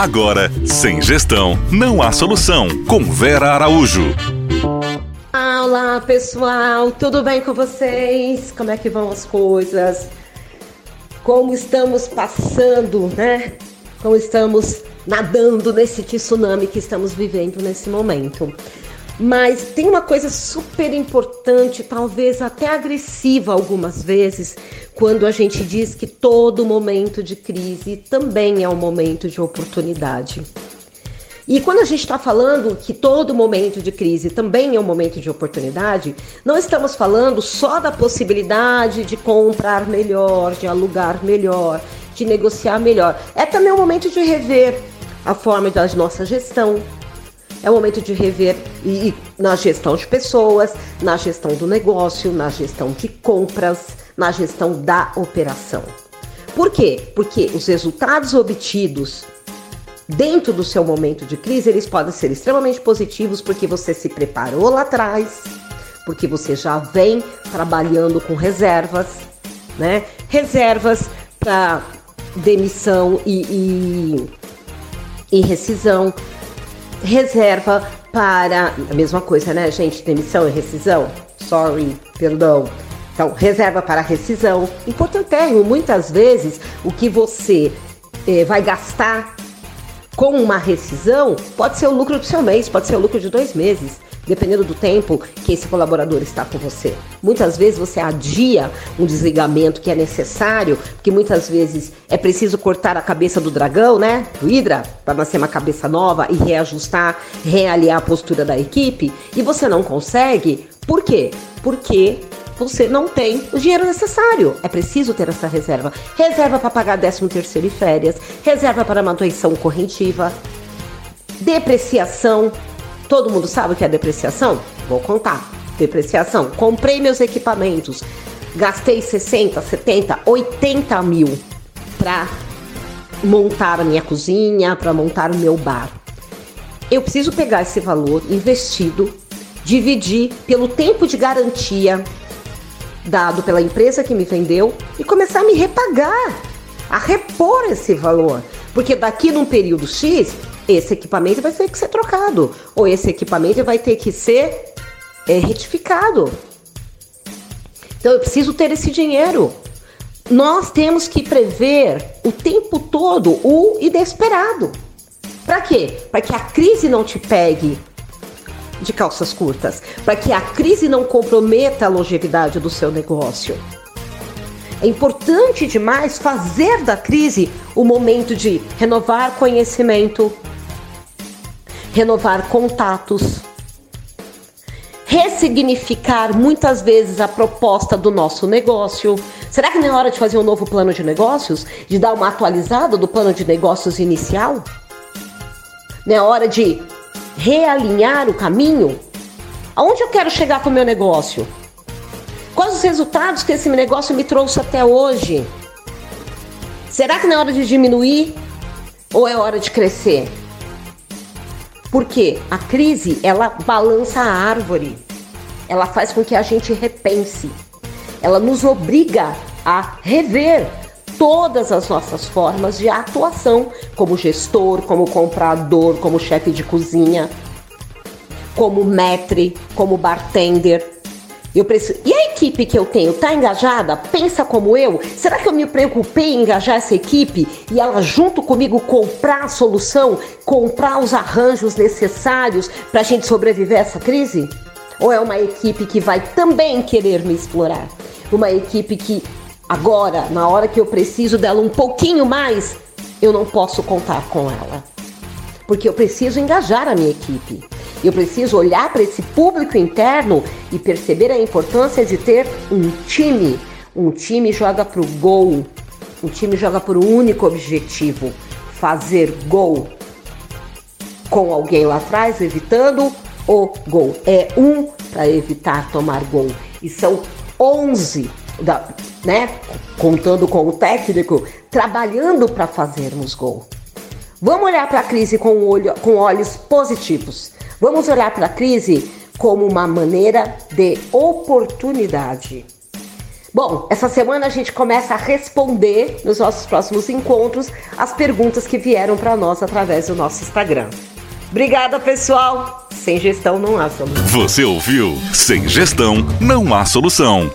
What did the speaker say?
Agora, sem gestão, não há solução. Com Vera Araújo. Olá, pessoal, tudo bem com vocês? Como é que vão as coisas? Como estamos passando, né? Como estamos nadando nesse tsunami que estamos vivendo nesse momento. Mas tem uma coisa super importante, talvez até agressiva algumas vezes, quando a gente diz que todo momento de crise também é um momento de oportunidade. E quando a gente está falando que todo momento de crise também é um momento de oportunidade, não estamos falando só da possibilidade de comprar melhor, de alugar melhor, de negociar melhor. É também um momento de rever a forma da nossa gestão, é o momento de rever e, e, na gestão de pessoas, na gestão do negócio, na gestão de compras, na gestão da operação. Por quê? Porque os resultados obtidos dentro do seu momento de crise, eles podem ser extremamente positivos porque você se preparou lá atrás, porque você já vem trabalhando com reservas, né? Reservas para demissão e, e, e rescisão, reserva para. A mesma coisa, né, gente? Demissão e rescisão. Sorry, perdão. Então, reserva para rescisão. Importantérrimo, muitas vezes, o que você eh, vai gastar com uma rescisão pode ser o lucro do seu mês, pode ser o lucro de dois meses dependendo do tempo que esse colaborador está com você. Muitas vezes você adia um desligamento que é necessário, porque muitas vezes é preciso cortar a cabeça do dragão, né? Do Hidra, para nascer uma cabeça nova e reajustar, realinhar a postura da equipe, e você não consegue. Por quê? Porque você não tem o dinheiro necessário. É preciso ter essa reserva. Reserva para pagar 13 terceiro e férias, reserva para manutenção correntiva, depreciação, Todo mundo sabe o que é depreciação? Vou contar. Depreciação. Comprei meus equipamentos, gastei 60, 70, 80 mil para montar a minha cozinha, para montar o meu bar. Eu preciso pegar esse valor investido, dividir pelo tempo de garantia dado pela empresa que me vendeu e começar a me repagar, a repor esse valor. Porque daqui num período X esse equipamento vai ter que ser trocado, ou esse equipamento vai ter que ser é, retificado. Então eu preciso ter esse dinheiro. Nós temos que prever o tempo todo o inesperado. Para quê? Para que a crise não te pegue de calças curtas, para que a crise não comprometa a longevidade do seu negócio. É importante demais fazer da crise o momento de renovar conhecimento, renovar contatos, ressignificar muitas vezes a proposta do nosso negócio. Será que não é hora de fazer um novo plano de negócios? De dar uma atualizada do plano de negócios inicial? Não é hora de realinhar o caminho? Aonde eu quero chegar com o meu negócio? Quais os resultados que esse negócio me trouxe até hoje? Será que não é hora de diminuir ou é hora de crescer? Porque a crise, ela balança a árvore. Ela faz com que a gente repense. Ela nos obriga a rever todas as nossas formas de atuação, como gestor, como comprador, como chefe de cozinha, como maître, como bartender. Eu preciso... E a equipe que eu tenho está engajada? Pensa como eu? Será que eu me preocupei em engajar essa equipe e ela junto comigo comprar a solução, comprar os arranjos necessários para a gente sobreviver a essa crise? Ou é uma equipe que vai também querer me explorar? Uma equipe que agora, na hora que eu preciso dela um pouquinho mais, eu não posso contar com ela. Porque eu preciso engajar a minha equipe. Eu preciso olhar para esse público interno e perceber a importância de ter um time. Um time joga para o gol. Um time joga por um único objetivo: fazer gol. Com alguém lá atrás evitando o gol. É um para evitar tomar gol. E são 11, da, né? Contando com o técnico, trabalhando para fazermos gol. Vamos olhar para a crise com, olho, com olhos positivos. Vamos olhar para a crise como uma maneira de oportunidade. Bom, essa semana a gente começa a responder nos nossos próximos encontros as perguntas que vieram para nós através do nosso Instagram. Obrigada, pessoal. Sem gestão não há solução. Você ouviu? Sem gestão não há solução.